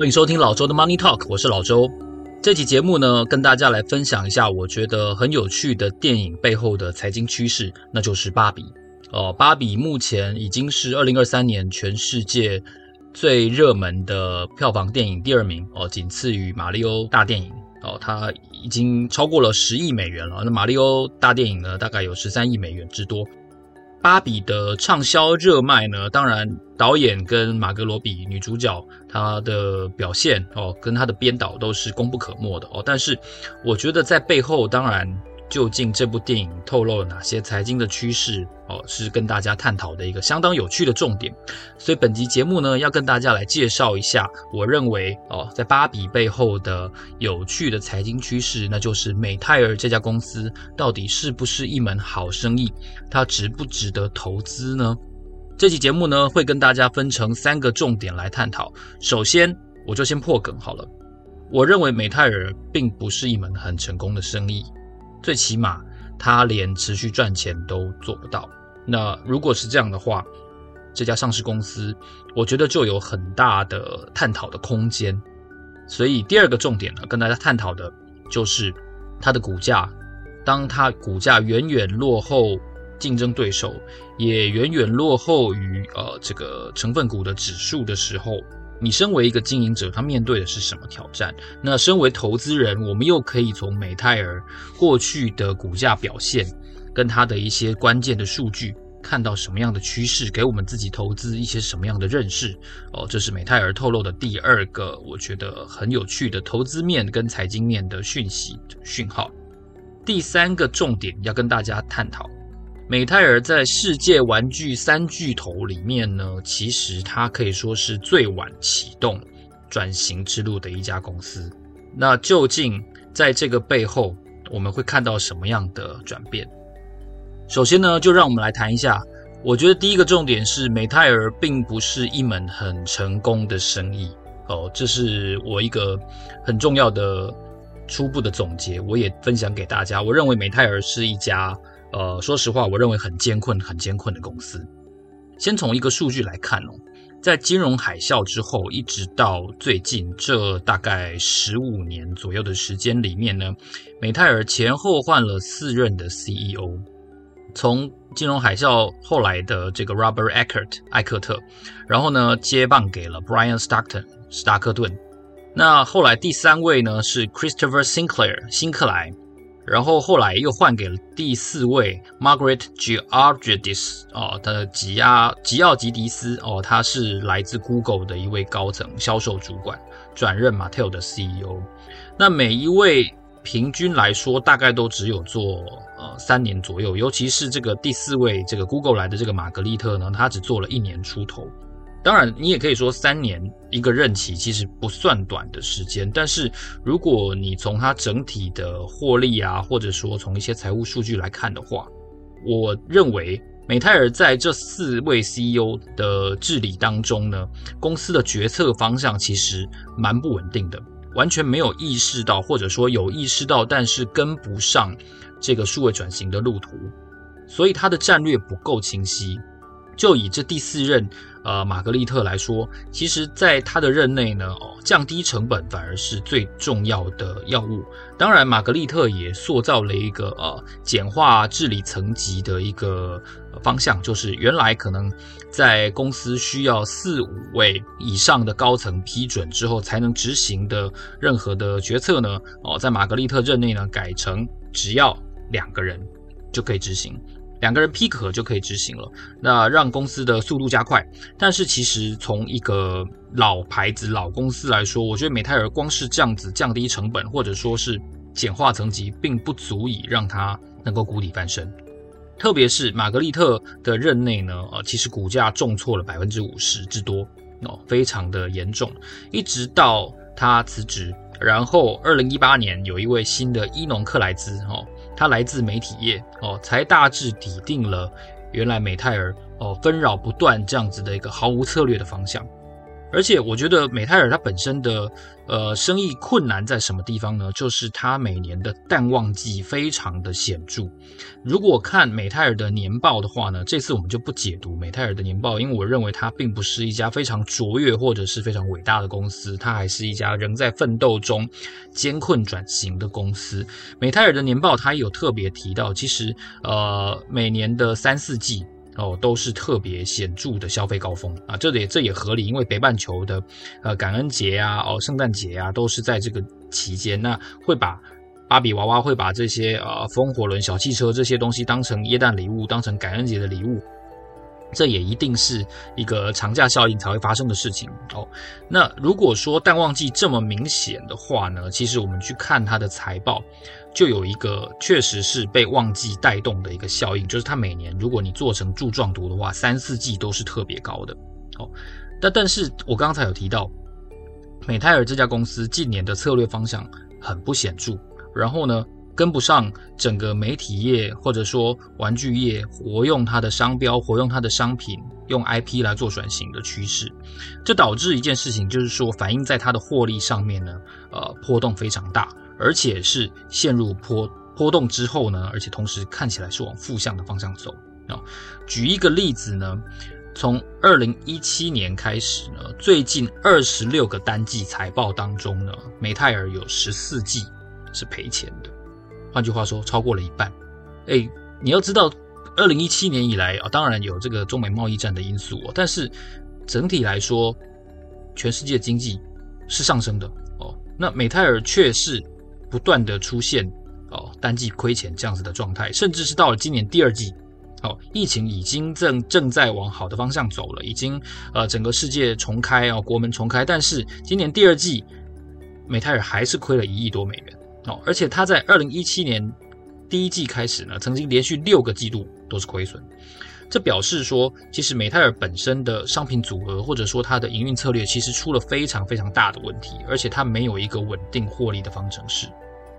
欢迎收听老周的 Money Talk，我是老周。这期节目呢，跟大家来分享一下我觉得很有趣的电影背后的财经趋势，那就是芭比。哦，芭比目前已经是二零二三年全世界最热门的票房电影第二名哦，仅次于马里欧大电影哦，它已经超过了十亿美元了。那马里欧大电影呢，大概有十三亿美元之多。芭比的畅销热卖呢，当然导演跟马格罗比女主角她的表现哦，跟她的编导都是功不可没的哦。但是我觉得在背后，当然。究竟这部电影透露了哪些财经的趋势？哦，是跟大家探讨的一个相当有趣的重点。所以本集节目呢，要跟大家来介绍一下，我认为哦，在芭比背后的有趣的财经趋势，那就是美泰尔这家公司到底是不是一门好生意？它值不值得投资呢？这期节目呢，会跟大家分成三个重点来探讨。首先，我就先破梗好了。我认为美泰尔并不是一门很成功的生意。最起码，他连持续赚钱都做不到。那如果是这样的话，这家上市公司，我觉得就有很大的探讨的空间。所以第二个重点呢，跟大家探讨的就是它的股价。当它股价远远落后竞争对手，也远远落后于呃这个成分股的指数的时候。你身为一个经营者，他面对的是什么挑战？那身为投资人，我们又可以从美泰尔过去的股价表现，跟它的一些关键的数据，看到什么样的趋势，给我们自己投资一些什么样的认识？哦，这是美泰尔透露的第二个，我觉得很有趣的投资面跟财经面的讯息讯号。第三个重点要跟大家探讨。美泰尔在世界玩具三巨头里面呢，其实它可以说是最晚启动转型之路的一家公司。那究竟在这个背后，我们会看到什么样的转变？首先呢，就让我们来谈一下。我觉得第一个重点是，美泰尔并不是一门很成功的生意哦，这是我一个很重要的初步的总结，我也分享给大家。我认为美泰尔是一家。呃，说实话，我认为很艰困、很艰困的公司。先从一个数据来看哦，在金融海啸之后，一直到最近这大概十五年左右的时间里面呢，美泰尔前后换了四任的 CEO。从金融海啸后来的这个 Robert Eckert 艾克特，然后呢接棒给了 Brian Stockton 史达克顿。那后来第三位呢是 Christopher Sinclair 辛克莱。然后后来又换给了第四位 Margaret Georgidis 哦，他的吉亚吉奥吉迪斯哦，他是来自 Google 的一位高层销售主管，转任 Mattel 的 CEO。那每一位平均来说大概都只有做呃三年左右，尤其是这个第四位这个 Google 来的这个玛格丽特呢，他只做了一年出头。当然，你也可以说三年一个任期其实不算短的时间，但是如果你从它整体的获利啊，或者说从一些财务数据来看的话，我认为美泰尔在这四位 CEO 的治理当中呢，公司的决策方向其实蛮不稳定的，完全没有意识到，或者说有意识到，但是跟不上这个数位转型的路途，所以它的战略不够清晰。就以这第四任，呃，玛格丽特来说，其实在他的任内呢，哦，降低成本反而是最重要的药物。当然，玛格丽特也塑造了一个呃简化治理层级的一个方向，就是原来可能在公司需要四五位以上的高层批准之后才能执行的任何的决策呢，哦，在玛格丽特任内呢，改成只要两个人就可以执行。两个人批可就可以执行了，那让公司的速度加快。但是其实从一个老牌子、老公司来说，我觉得美泰尔光是这样子降低成本，或者说是简化层级，并不足以让它能够谷底翻身。特别是玛格丽特的任内呢，呃，其实股价重挫了百分之五十之多哦，非常的严重。一直到他辞职，然后二零一八年有一位新的伊农克莱兹哦。他来自媒体业哦，才大致抵定了原来美泰尔哦纷扰不断这样子的一个毫无策略的方向。而且我觉得美泰尔它本身的呃生意困难在什么地方呢？就是它每年的淡旺季非常的显著。如果看美泰尔的年报的话呢，这次我们就不解读美泰尔的年报，因为我认为它并不是一家非常卓越或者是非常伟大的公司，它还是一家仍在奋斗中艰困转型的公司。美泰尔的年报它有特别提到，其实呃每年的三四季。哦，都是特别显著的消费高峰啊，这也这也合理，因为北半球的呃感恩节啊，哦圣诞节啊，都是在这个期间，那会把芭比娃娃会把这些呃风火轮、小汽车这些东西当成耶诞礼物，当成感恩节的礼物，这也一定是一个长假效应才会发生的事情哦。那如果说淡旺季这么明显的话呢，其实我们去看它的财报。就有一个确实是被旺季带动的一个效应，就是它每年如果你做成柱状图的话，三四季都是特别高的。哦，但但是我刚才有提到，美泰尔这家公司近年的策略方向很不显著，然后呢，跟不上整个媒体业或者说玩具业活用它的商标、活用它的商品、用 IP 来做转型的趋势，这导致一件事情，就是说反映在它的获利上面呢，呃，波动非常大。而且是陷入波波动之后呢，而且同时看起来是往负向的方向走啊。举一个例子呢，从二零一七年开始呢，最近二十六个单季财报当中呢，美泰尔有十四季是赔钱的。换句话说，超过了一半。哎，你要知道，二零一七年以来啊，当然有这个中美贸易战的因素哦，但是整体来说，全世界经济是上升的哦。那美泰尔却是。不断的出现哦，单季亏钱这样子的状态，甚至是到了今年第二季，哦，疫情已经正正在往好的方向走了，已经呃整个世界重开哦，国门重开，但是今年第二季，美泰尔还是亏了一亿多美元哦，而且它在二零一七年第一季开始呢，曾经连续六个季度都是亏损，这表示说，其实美泰尔本身的商品组合或者说它的营运策略，其实出了非常非常大的问题，而且它没有一个稳定获利的方程式。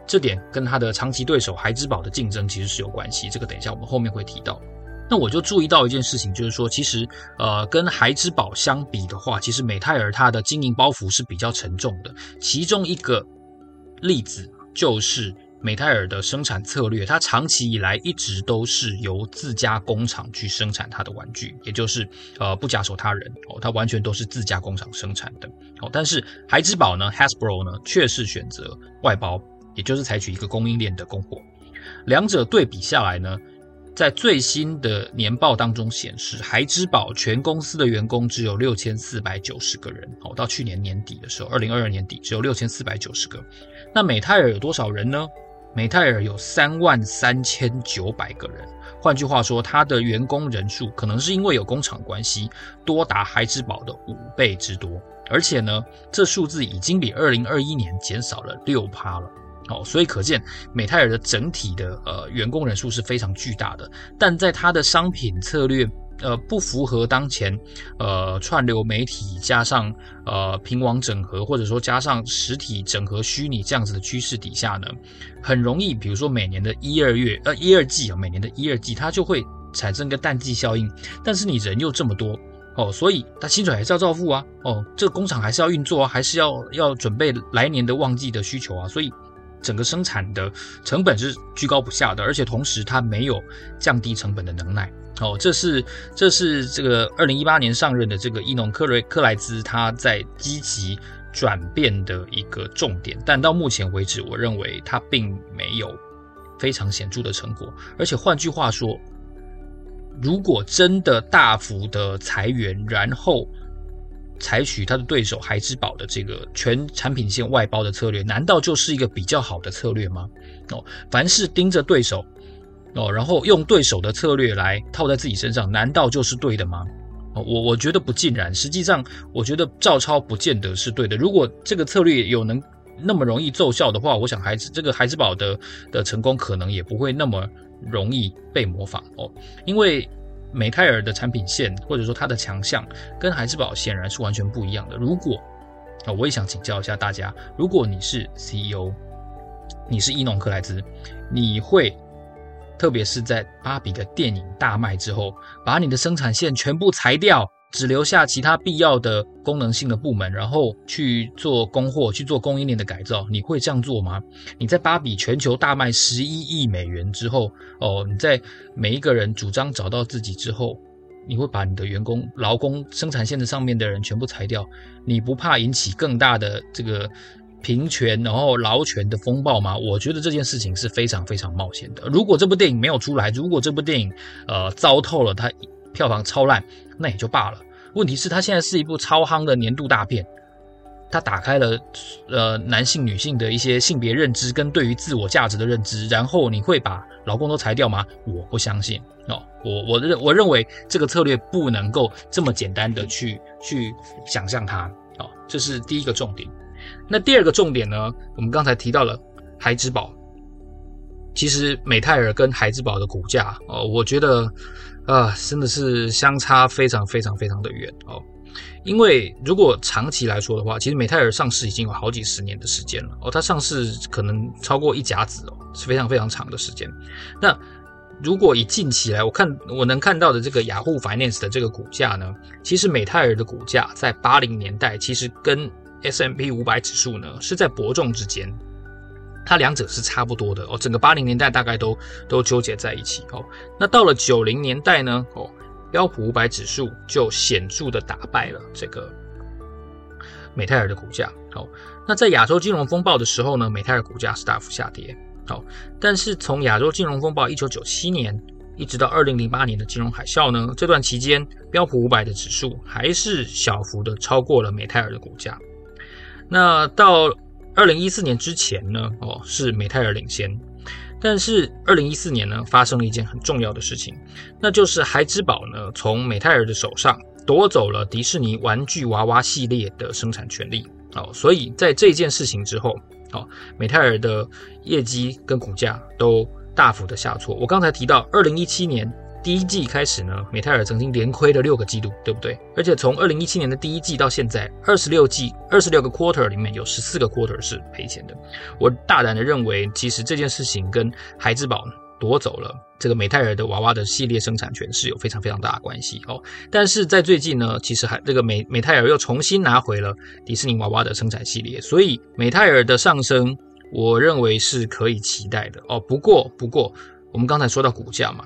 这点跟它的长期对手孩之宝的竞争其实是有关系，这个等一下我们后面会提到。那我就注意到一件事情，就是说，其实呃，跟孩之宝相比的话，其实美泰尔它的经营包袱是比较沉重的。其中一个例子就是美泰尔的生产策略，它长期以来一直都是由自家工厂去生产它的玩具，也就是呃不假手他人哦，它完全都是自家工厂生产的哦。但是孩之宝呢，Hasbro 呢，却是选择外包。也就是采取一个供应链的供货，两者对比下来呢，在最新的年报当中显示，孩之宝全公司的员工只有六千四百九十个人。哦，到去年年底的时候，二零二二年底只有六千四百九十个。那美泰尔有多少人呢？美泰尔有三万三千九百个人。换句话说，它的员工人数可能是因为有工厂关系，多达孩之宝的五倍之多。而且呢，这数字已经比二零二一年减少了六趴了。哦，所以可见美泰尔的整体的呃员工人数是非常巨大的，但在它的商品策略呃不符合当前呃串流媒体加上呃平网整合或者说加上实体整合虚拟这样子的趋势底下呢，很容易比如说每年的一二月呃一二季啊，每年的一二季它就会产生个淡季效应，但是你人又这么多哦，所以它薪水还是要照付啊，哦这个工厂还是要运作啊，还是要要准备来年的旺季的需求啊，所以。整个生产的成本是居高不下的，而且同时它没有降低成本的能耐。哦，这是这是这个二零一八年上任的这个伊农克瑞克莱兹他在积极转变的一个重点，但到目前为止，我认为他并没有非常显著的成果。而且换句话说，如果真的大幅的裁员，然后采取他的对手孩之宝的这个全产品线外包的策略，难道就是一个比较好的策略吗？哦，凡是盯着对手，哦，然后用对手的策略来套在自己身上，难道就是对的吗？我我觉得不尽然。实际上，我觉得照抄不见得是对的。如果这个策略有能那么容易奏效的话，我想孩子这个孩之宝的的成功可能也不会那么容易被模仿哦，因为。美泰尔的产品线，或者说它的强项，跟孩之宝显然是完全不一样的。如果啊，我也想请教一下大家，如果你是 CEO，你是伊农克莱兹，你会特别是在芭比的电影大卖之后，把你的生产线全部裁掉，只留下其他必要的功能性的部门，然后去做供货、去做供应链的改造，你会这样做吗？你在芭比全球大卖十一亿美元之后，哦，你在每一个人主张找到自己之后，你会把你的员工、劳工、生产线的上面的人全部裁掉？你不怕引起更大的这个平权然后劳权的风暴吗？我觉得这件事情是非常非常冒险的。如果这部电影没有出来，如果这部电影呃糟透了，它。票房超烂，那也就罢了。问题是，它现在是一部超夯的年度大片，它打开了呃男性、女性的一些性别认知跟对于自我价值的认知。然后你会把老公都裁掉吗？我不相信哦。我我认我认为这个策略不能够这么简单的去去想象它哦。这是第一个重点。那第二个重点呢？我们刚才提到了孩之宝，其实美泰尔跟孩之宝的股价哦，我觉得。啊，真的是相差非常非常非常的远哦。因为如果长期来说的话，其实美泰尔上市已经有好几十年的时间了哦。它上市可能超过一甲子哦，是非常非常长的时间。那如果以近期来，我看我能看到的这个雅虎 Finance 的这个股价呢，其实美泰尔的股价在八零年代其实跟 S M P 五百指数呢是在伯仲之间。它两者是差不多的哦，整个八零年代大概都都纠结在一起哦。那到了九零年代呢，哦，标普五百指数就显著的打败了这个美泰尔的股价。哦，那在亚洲金融风暴的时候呢，美泰尔股价是大幅下跌。哦，但是从亚洲金融风暴一九九七年一直到二零零八年的金融海啸呢，这段期间标普五百的指数还是小幅的超过了美泰尔的股价。那到二零一四年之前呢，哦，是美泰尔领先，但是二零一四年呢，发生了一件很重要的事情，那就是孩之宝呢从美泰尔的手上夺走了迪士尼玩具娃娃系列的生产权利，哦，所以在这件事情之后，哦，美泰尔的业绩跟股价都大幅的下挫。我刚才提到二零一七年。第一季开始呢，美泰尔曾经连亏了六个季度，对不对？而且从二零一七年的第一季到现在，二十六季、二十六个 quarter 里面有十四个 quarter 是赔钱的。我大胆的认为，其实这件事情跟孩之宝夺走了这个美泰尔的娃娃的系列生产权是有非常非常大的关系哦。但是在最近呢，其实还这个美美泰尔又重新拿回了迪士尼娃娃的生产系列，所以美泰尔的上升，我认为是可以期待的哦。不过，不过。我们刚才说到股价嘛，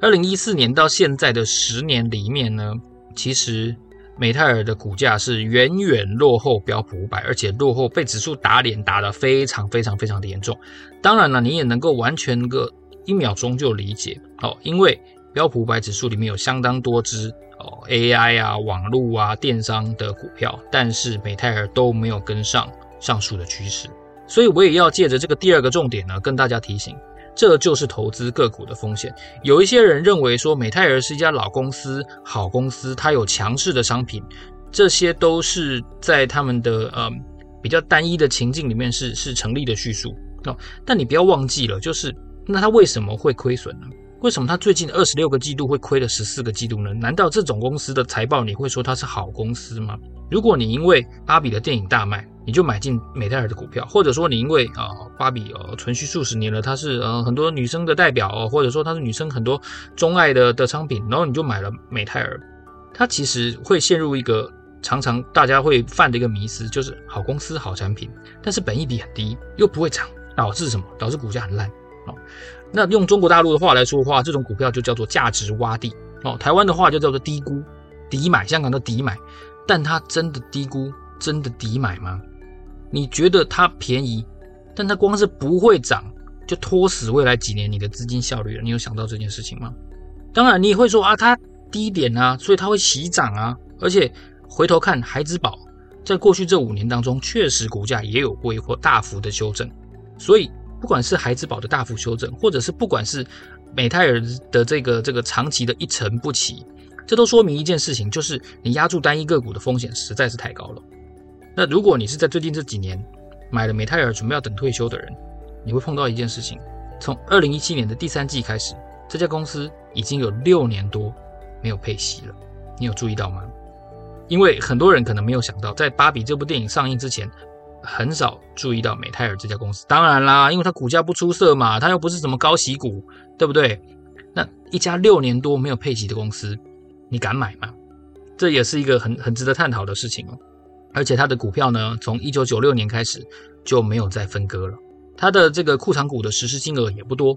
二零一四年到现在的十年里面呢，其实美泰尔的股价是远远落后标普五百，而且落后被指数打脸打得非常非常非常的严重。当然了，你也能够完全个一秒钟就理解哦，因为标普五百指数里面有相当多只哦 AI 啊、网络啊、电商的股票，但是美泰尔都没有跟上上述的趋势，所以我也要借着这个第二个重点呢，跟大家提醒。这就是投资个股的风险。有一些人认为说美泰尔是一家老公司、好公司，它有强势的商品，这些都是在他们的呃比较单一的情境里面是是成立的叙述哦。但你不要忘记了，就是那它为什么会亏损呢？为什么它最近二十六个季度会亏了十四个季度呢？难道这种公司的财报你会说它是好公司吗？如果你因为芭比的电影大卖，你就买进美泰尔的股票，或者说你因为啊、呃、芭比呃存续数十年了，它是呃很多女生的代表，或者说它是女生很多钟爱的的商品，然后你就买了美泰尔，它其实会陷入一个常常大家会犯的一个迷思，就是好公司好产品，但是本益比很低，又不会涨，导致什么？导致股价很烂哦。那用中国大陆的话来说的话，这种股票就叫做价值洼地哦。台湾的话就叫做低估、抵买，香港的抵买。但它真的低估，真的抵买吗？你觉得它便宜，但它光是不会涨，就拖死未来几年你的资金效率了。你有想到这件事情吗？当然，你也会说啊，它低点啊，所以它会起涨啊。而且回头看孩之宝，在过去这五年当中，确实股价也有过一波大幅的修正，所以。不管是孩之宝的大幅修正，或者是不管是美泰尔的这个这个长期的一成不起，这都说明一件事情，就是你押注单一个股的风险实在是太高了。那如果你是在最近这几年买了美泰尔，准备要等退休的人，你会碰到一件事情：从二零一七年的第三季开始，这家公司已经有六年多没有配息了。你有注意到吗？因为很多人可能没有想到，在《芭比》这部电影上映之前。很少注意到美泰尔这家公司，当然啦，因为它股价不出色嘛，它又不是什么高息股，对不对？那一家六年多没有配息的公司，你敢买吗？这也是一个很很值得探讨的事情哦。而且它的股票呢，从一九九六年开始就没有再分割了。它的这个库藏股的实施金额也不多。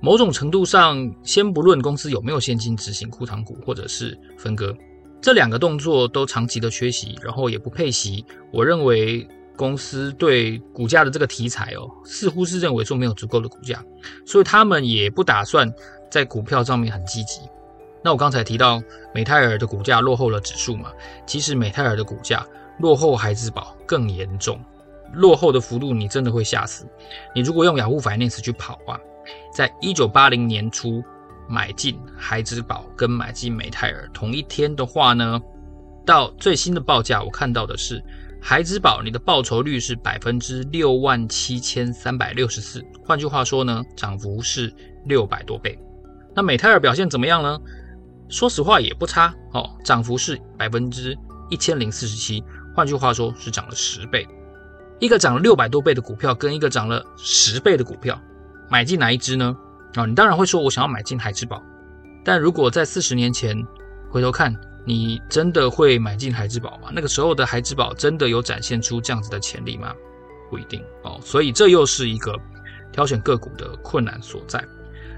某种程度上，先不论公司有没有现金执行库藏股或者是分割，这两个动作都长期的缺席，然后也不配息。我认为公司对股价的这个题材哦，似乎是认为说没有足够的股价，所以他们也不打算在股票上面很积极。那我刚才提到美泰尔的股价落后了指数嘛，其实美泰尔的股价落后孩之宝更严重，落后的幅度你真的会吓死。你如果用雅虎 Finance 去跑啊，在一九八零年初买进孩之宝跟买进美泰尔同一天的话呢，到最新的报价我看到的是孩之宝你的报酬率是百分之六万七千三百六十四，换句话说呢，涨幅是六百多倍。那美泰尔表现怎么样呢？说实话也不差哦，涨幅是百分之一千零四十七，换句话说是涨了十倍。一个涨了六百多倍的股票，跟一个涨了十倍的股票，买进哪一支呢？啊、哦，你当然会说，我想要买进海之宝。但如果在四十年前回头看，你真的会买进海之宝吗？那个时候的孩之宝真的有展现出这样子的潜力吗？不一定哦。所以这又是一个挑选个股的困难所在。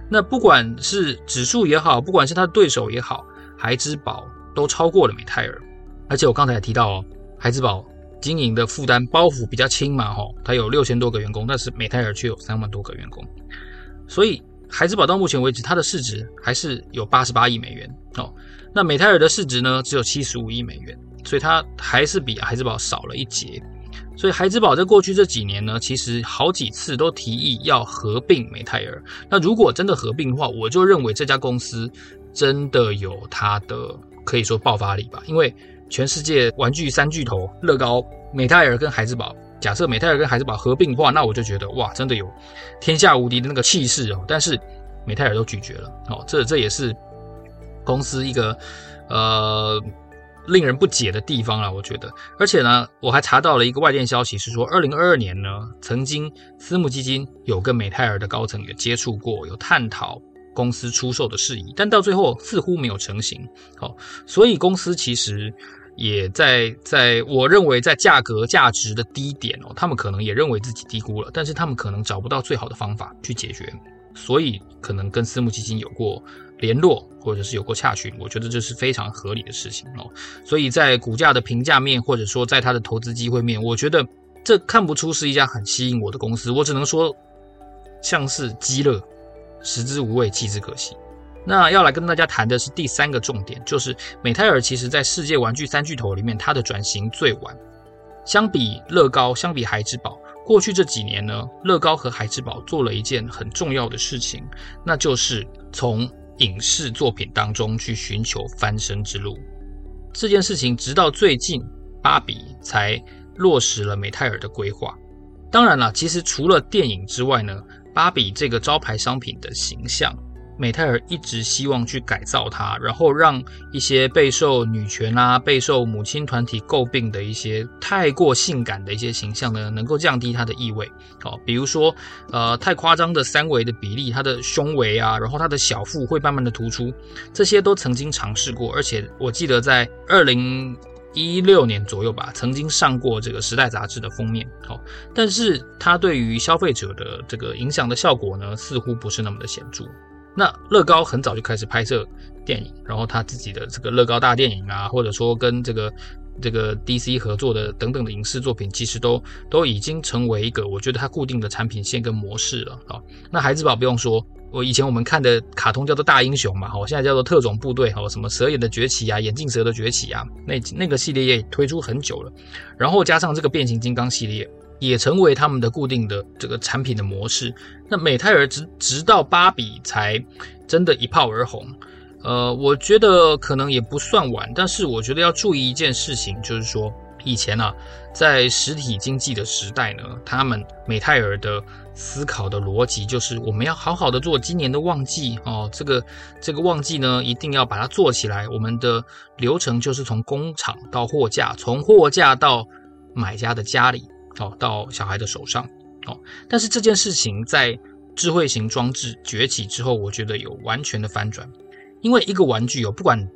那不管是指数也好，不管是它的对手也好，孩之宝都超过了美泰尔。而且我刚才也提到哦，孩之宝经营的负担包袱比较轻嘛，吼，它有六千多个员工，但是美泰尔却有三万多个员工。所以孩之宝到目前为止，它的市值还是有八十八亿美元哦。那美泰尔的市值呢，只有七十五亿美元，所以它还是比孩之宝少了一截。所以孩之宝在过去这几年呢，其实好几次都提议要合并美泰尔。那如果真的合并的话，我就认为这家公司真的有它的可以说爆发力吧。因为全世界玩具三巨头乐高、美泰尔跟孩之宝，假设美泰尔跟孩之宝合并的话，那我就觉得哇，真的有天下无敌的那个气势哦。但是美泰尔都拒绝了哦，这这也是公司一个呃。令人不解的地方了，我觉得。而且呢，我还查到了一个外电消息，是说，二零二二年呢，曾经私募基金有跟美泰尔的高层有接触过，有探讨公司出售的事宜，但到最后似乎没有成型。好，所以公司其实也在在我认为在价格价值的低点哦，他们可能也认为自己低估了，但是他们可能找不到最好的方法去解决，所以可能跟私募基金有过。联络或者是有过洽询，我觉得这是非常合理的事情哦。所以在股价的评价面，或者说在它的投资机会面，我觉得这看不出是一家很吸引我的公司。我只能说，像是鸡肋，食之无味，弃之可惜。那要来跟大家谈的是第三个重点，就是美泰尔其实在世界玩具三巨头里面，它的转型最晚。相比乐高，相比孩之宝，过去这几年呢，乐高和孩之宝做了一件很重要的事情，那就是从影视作品当中去寻求翻身之路，这件事情直到最近，芭比才落实了美泰尔的规划。当然了，其实除了电影之外呢，芭比这个招牌商品的形象。美泰尔一直希望去改造它，然后让一些备受女权啊、备受母亲团体诟病的一些太过性感的一些形象呢，能够降低它的意味。好，比如说，呃，太夸张的三围的比例，它的胸围啊，然后它的小腹会慢慢的突出，这些都曾经尝试过，而且我记得在二零一六年左右吧，曾经上过这个《时代》杂志的封面。好，但是它对于消费者的这个影响的效果呢，似乎不是那么的显著。那乐高很早就开始拍摄电影，然后他自己的这个乐高大电影啊，或者说跟这个这个 DC 合作的等等的影视作品，其实都都已经成为一个我觉得它固定的产品线跟模式了啊。那孩之宝不用说，我以前我们看的卡通叫做大英雄嘛，好，现在叫做特种部队，好，什么蛇眼的崛起啊，眼镜蛇的崛起啊，那那个系列也推出很久了，然后加上这个变形金刚系列。也成为他们的固定的这个产品的模式。那美泰尔直直到芭比才真的一炮而红。呃，我觉得可能也不算晚，但是我觉得要注意一件事情，就是说以前啊，在实体经济的时代呢，他们美泰尔的思考的逻辑就是我们要好好的做今年的旺季哦，这个这个旺季呢一定要把它做起来。我们的流程就是从工厂到货架，从货架到买家的家里。哦，到小孩的手上，哦，但是这件事情在智慧型装置崛起之后，我觉得有完全的翻转，因为一个玩具哦，不管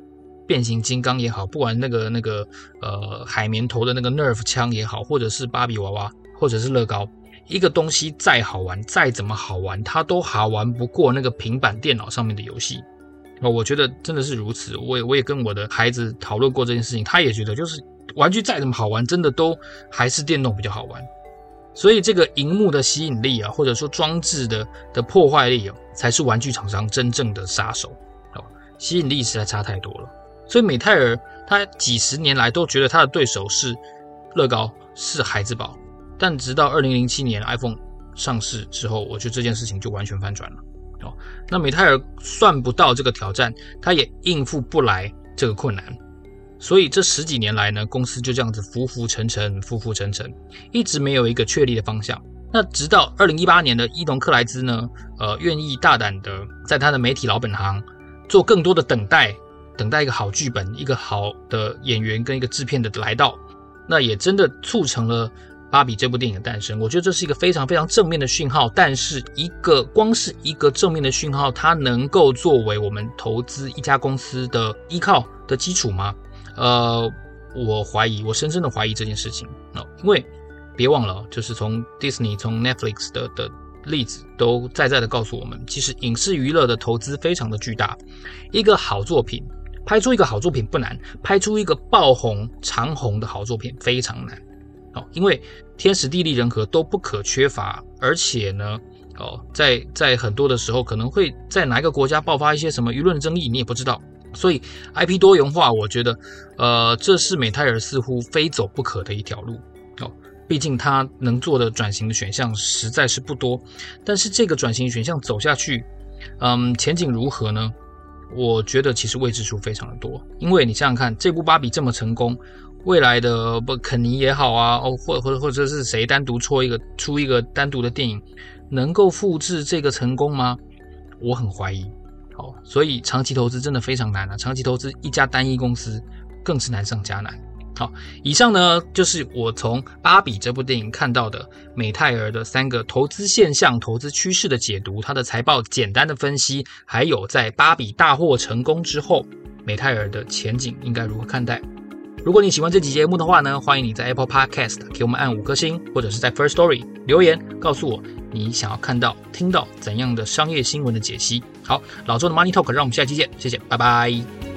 变形金刚也好，不管那个那个呃海绵头的那个 Nerf 枪也好，或者是芭比娃娃，或者是乐高，一个东西再好玩，再怎么好玩，它都好玩不过那个平板电脑上面的游戏。哦，我觉得真的是如此。我也我也跟我的孩子讨论过这件事情，他也觉得就是玩具再怎么好玩，真的都还是电动比较好玩。所以这个荧幕的吸引力啊，或者说装置的的破坏力啊，才是玩具厂商真正的杀手。哦，吸引力实在差太多了。所以美泰尔他几十年来都觉得他的对手是乐高，是孩之宝。但直到二零零七年 iPhone 上市之后，我觉得这件事情就完全翻转了。哦，那美泰尔算不到这个挑战，他也应付不来这个困难。所以这十几年来呢，公司就这样子浮浮沉沉，浮浮沉沉，一直没有一个确立的方向。那直到二零一八年的伊隆克莱兹呢，呃，愿意大胆的在他的媒体老本行做更多的等待，等待一个好剧本、一个好的演员跟一个制片的来到，那也真的促成了芭比这部电影的诞生。我觉得这是一个非常非常正面的讯号。但是一个光是一个正面的讯号，它能够作为我们投资一家公司的依靠的基础吗？呃，我怀疑，我深深的怀疑这件事情哦，因为别忘了，就是从 Disney、从 Netflix 的的例子都在在的告诉我们，其实影视娱乐的投资非常的巨大。一个好作品，拍出一个好作品不难，拍出一个爆红长红的好作品非常难哦，因为天时地利人和都不可缺乏，而且呢，哦，在在很多的时候可能会在哪一个国家爆发一些什么舆论争议，你也不知道。所以，IP 多元化，我觉得，呃，这是美泰尔似乎非走不可的一条路哦。毕竟它能做的转型的选项实在是不多。但是这个转型选项走下去，嗯，前景如何呢？我觉得其实未知数非常的多。因为你想想看，这部芭比这么成功，未来的不肯尼也好啊，哦，或或或者是谁单独出一个出一个单独的电影，能够复制这个成功吗？我很怀疑。哦，所以长期投资真的非常难啊！长期投资一家单一公司更是难上加难。好，以上呢就是我从《芭比》这部电影看到的美泰尔的三个投资现象、投资趋势的解读，它的财报简单的分析，还有在芭比大获成功之后，美泰尔的前景应该如何看待？如果你喜欢这期节目的话呢，欢迎你在 Apple Podcast 给我们按五颗星，或者是在 First Story 留言告诉我你想要看到、听到怎样的商业新闻的解析。好，老周的 Money Talk，让我们下期见，谢谢，拜拜。